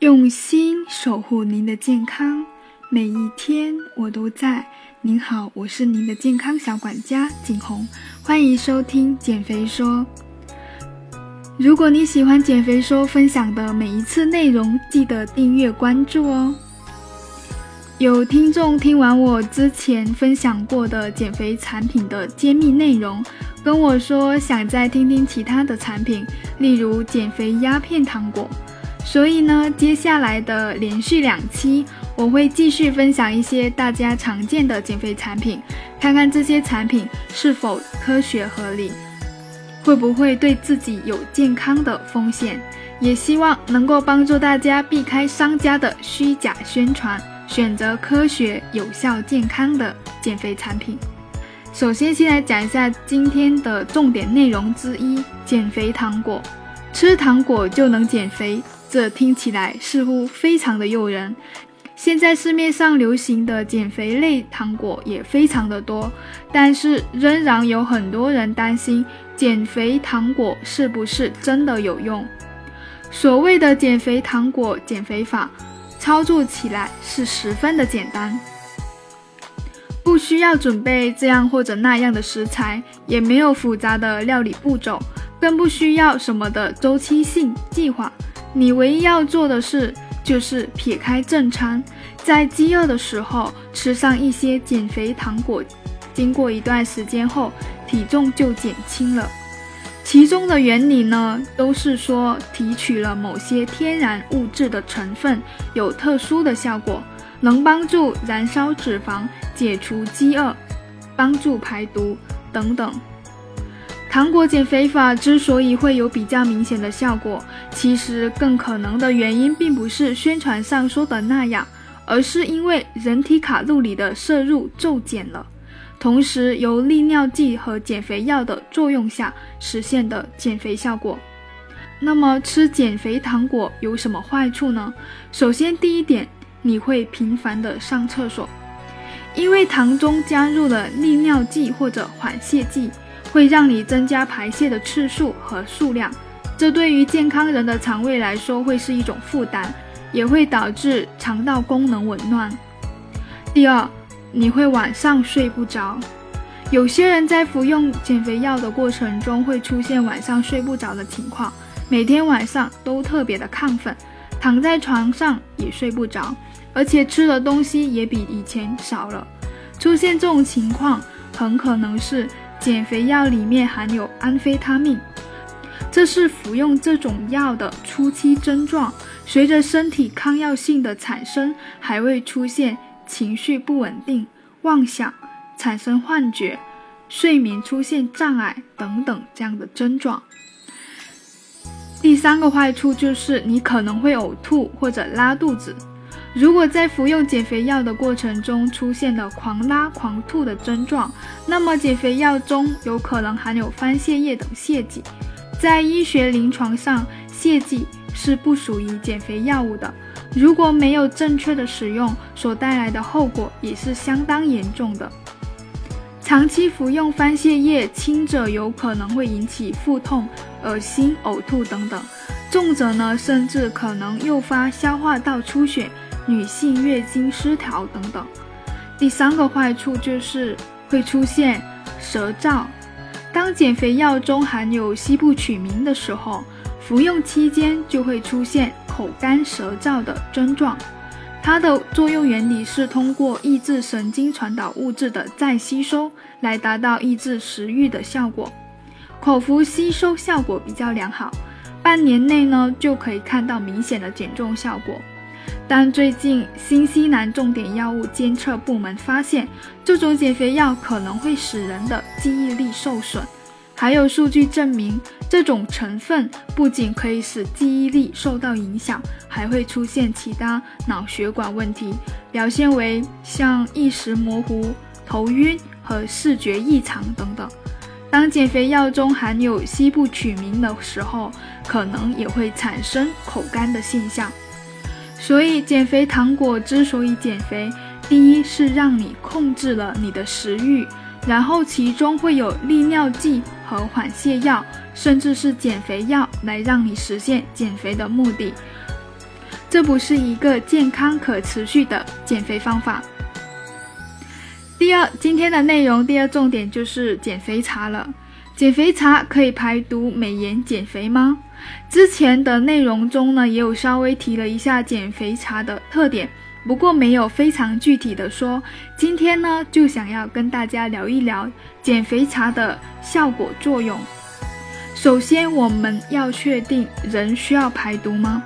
用心守护您的健康，每一天我都在。您好，我是您的健康小管家景红，欢迎收听减肥说。如果你喜欢减肥说分享的每一次内容，记得订阅关注哦。有听众听完我之前分享过的减肥产品的揭秘内容，跟我说想再听听其他的产品，例如减肥鸦片糖果。所以呢，接下来的连续两期，我会继续分享一些大家常见的减肥产品，看看这些产品是否科学合理，会不会对自己有健康的风险，也希望能够帮助大家避开商家的虚假宣传，选择科学、有效、健康的减肥产品。首先，先来讲一下今天的重点内容之一：减肥糖果，吃糖果就能减肥。这听起来似乎非常的诱人。现在市面上流行的减肥类糖果也非常的多，但是仍然有很多人担心减肥糖果是不是真的有用。所谓的减肥糖果减肥法，操作起来是十分的简单，不需要准备这样或者那样的食材，也没有复杂的料理步骤，更不需要什么的周期性计划。你唯一要做的事就是撇开正餐，在饥饿的时候吃上一些减肥糖果，经过一段时间后，体重就减轻了。其中的原理呢，都是说提取了某些天然物质的成分有特殊的效果，能帮助燃烧脂肪、解除饥饿、帮助排毒等等。糖果减肥法之所以会有比较明显的效果，其实更可能的原因并不是宣传上说的那样，而是因为人体卡路里的摄入骤减了，同时由利尿剂和减肥药的作用下实现的减肥效果。那么吃减肥糖果有什么坏处呢？首先，第一点，你会频繁的上厕所，因为糖中加入了利尿剂或者缓泻剂。会让你增加排泄的次数和数量，这对于健康人的肠胃来说会是一种负担，也会导致肠道功能紊乱。第二，你会晚上睡不着。有些人在服用减肥药的过程中会出现晚上睡不着的情况，每天晚上都特别的亢奋，躺在床上也睡不着，而且吃的东西也比以前少了。出现这种情况，很可能是。减肥药里面含有安非他命，这是服用这种药的初期症状。随着身体抗药性的产生，还会出现情绪不稳定、妄想、产生幻觉、睡眠出现障碍等等这样的症状。第三个坏处就是你可能会呕吐或者拉肚子。如果在服用减肥药的过程中出现了狂拉狂吐的症状，那么减肥药中有可能含有番泻叶等泻剂。在医学临床上，泻剂是不属于减肥药物的。如果没有正确的使用，所带来的后果也是相当严重的。长期服用番泻叶，轻者有可能会引起腹痛、恶心、呕吐等等；重者呢，甚至可能诱发消化道出血。女性月经失调等等。第三个坏处就是会出现舌燥。当减肥药中含有西布曲明的时候，服用期间就会出现口干舌燥的症状。它的作用原理是通过抑制神经传导物质的再吸收，来达到抑制食欲的效果。口服吸收效果比较良好，半年内呢就可以看到明显的减重效果。但最近，新西兰重点药物监测部门发现，这种减肥药可能会使人的记忆力受损。还有数据证明，这种成分不仅可以使记忆力受到影响，还会出现其他脑血管问题，表现为像意识模糊、头晕和视觉异常等等。当减肥药中含有西部曲明的时候，可能也会产生口干的现象。所以，减肥糖果之所以减肥，第一是让你控制了你的食欲，然后其中会有利尿剂和缓泻药，甚至是减肥药来让你实现减肥的目的。这不是一个健康可持续的减肥方法。第二，今天的内容第二重点就是减肥茶了。减肥茶可以排毒美颜减肥吗？之前的内容中呢，也有稍微提了一下减肥茶的特点，不过没有非常具体的说。今天呢，就想要跟大家聊一聊减肥茶的效果作用。首先，我们要确定人需要排毒吗？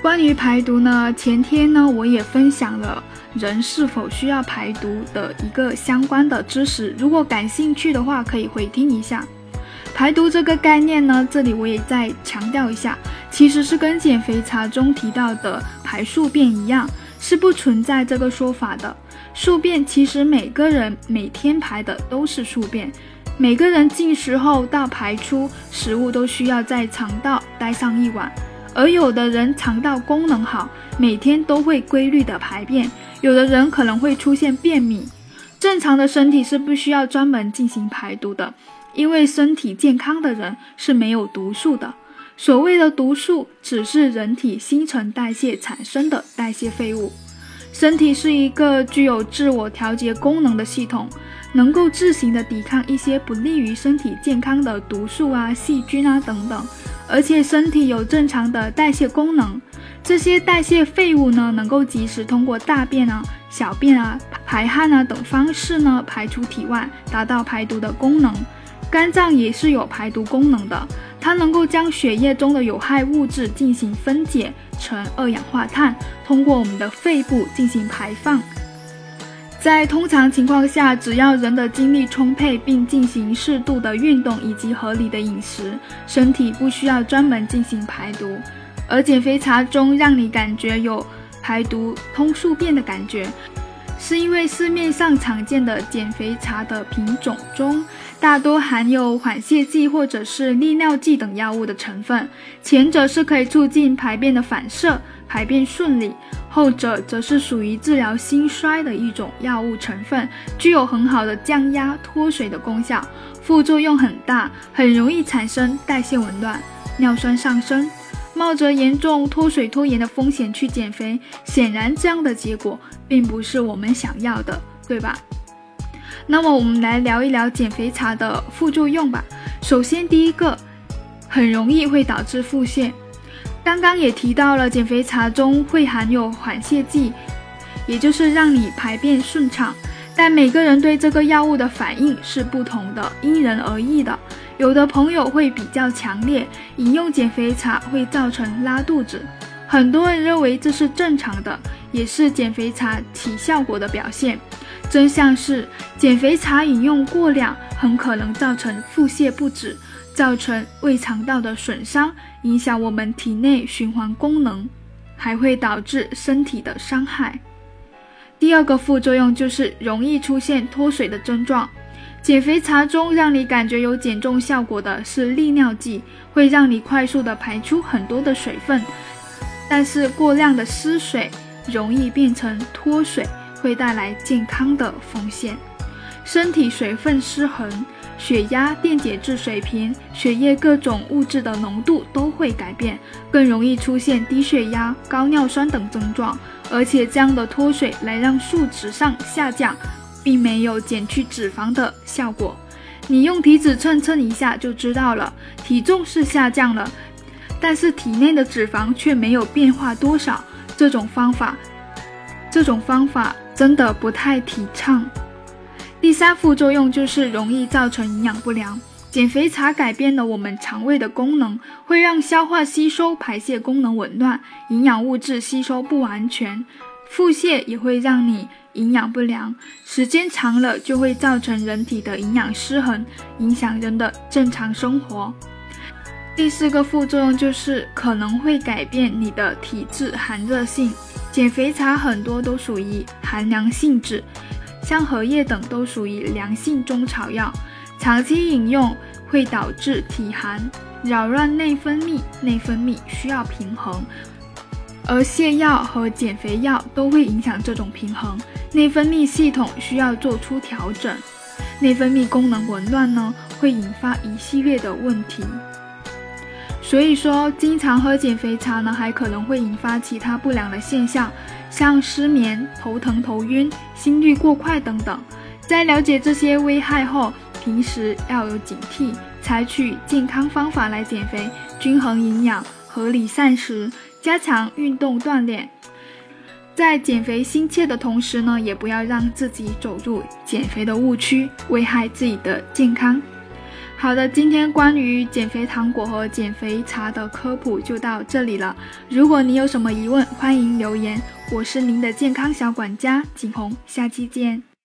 关于排毒呢，前天呢我也分享了人是否需要排毒的一个相关的知识，如果感兴趣的话，可以回听一下。排毒这个概念呢，这里我也再强调一下，其实是跟减肥茶中提到的排宿便一样，是不存在这个说法的。宿便其实每个人每天排的都是宿便。每个人进食后到排出食物都需要在肠道待上一晚，而有的人肠道功能好，每天都会规律的排便；有的人可能会出现便秘。正常的身体是不需要专门进行排毒的，因为身体健康的人是没有毒素的。所谓的毒素，只是人体新陈代谢产生的代谢废物。身体是一个具有自我调节功能的系统。能够自行的抵抗一些不利于身体健康的毒素啊、细菌啊等等，而且身体有正常的代谢功能，这些代谢废物呢，能够及时通过大便啊、小便啊、排汗啊等方式呢排出体外，达到排毒的功能。肝脏也是有排毒功能的，它能够将血液中的有害物质进行分解成二氧化碳，通过我们的肺部进行排放。在通常情况下，只要人的精力充沛，并进行适度的运动以及合理的饮食，身体不需要专门进行排毒。而减肥茶中让你感觉有排毒通宿便的感觉，是因为市面上常见的减肥茶的品种中，大多含有缓泻剂或者是利尿剂等药物的成分，前者是可以促进排便的反射。排便顺利，后者则是属于治疗心衰的一种药物成分，具有很好的降压脱水的功效，副作用很大，很容易产生代谢紊乱、尿酸上升，冒着严重脱水拖延的风险去减肥，显然这样的结果并不是我们想要的，对吧？那么我们来聊一聊减肥茶的副作用吧。首先第一个，很容易会导致腹泻。刚刚也提到了，减肥茶中会含有缓泻剂，也就是让你排便顺畅。但每个人对这个药物的反应是不同的，因人而异的。有的朋友会比较强烈，饮用减肥茶会造成拉肚子。很多人认为这是正常的，也是减肥茶起效果的表现。真相是，减肥茶饮用过量很可能造成腹泻不止。造成胃肠道的损伤，影响我们体内循环功能，还会导致身体的伤害。第二个副作用就是容易出现脱水的症状。减肥茶中让你感觉有减重效果的是利尿剂，会让你快速的排出很多的水分，但是过量的失水容易变成脱水，会带来健康的风险。身体水分失衡。血压、电解质水平、血液各种物质的浓度都会改变，更容易出现低血压、高尿酸等症状。而且这样的脱水来让数值上下降，并没有减去脂肪的效果。你用体脂秤称一下就知道了，体重是下降了，但是体内的脂肪却没有变化多少。这种方法，这种方法真的不太提倡。第三副作用就是容易造成营养不良。减肥茶改变了我们肠胃的功能，会让消化吸收、排泄功能紊乱，营养物质吸收不完全。腹泻也会让你营养不良，时间长了就会造成人体的营养失衡，影响人的正常生活。第四个副作用就是可能会改变你的体质寒热性。减肥茶很多都属于寒凉性质。像荷叶等都属于凉性中草药，长期饮用会导致体寒，扰乱内分泌，内分泌需要平衡，而泻药和减肥药都会影响这种平衡，内分泌系统需要做出调整，内分泌功能紊乱呢，会引发一系列的问题。所以说，经常喝减肥茶呢，还可能会引发其他不良的现象，像失眠、头疼、头晕、心率过快等等。在了解这些危害后，平时要有警惕，采取健康方法来减肥，均衡营养，合理膳食，加强运动锻炼。在减肥心切的同时呢，也不要让自己走入减肥的误区，危害自己的健康。好的，今天关于减肥糖果和减肥茶的科普就到这里了。如果你有什么疑问，欢迎留言。我是您的健康小管家景红，下期见。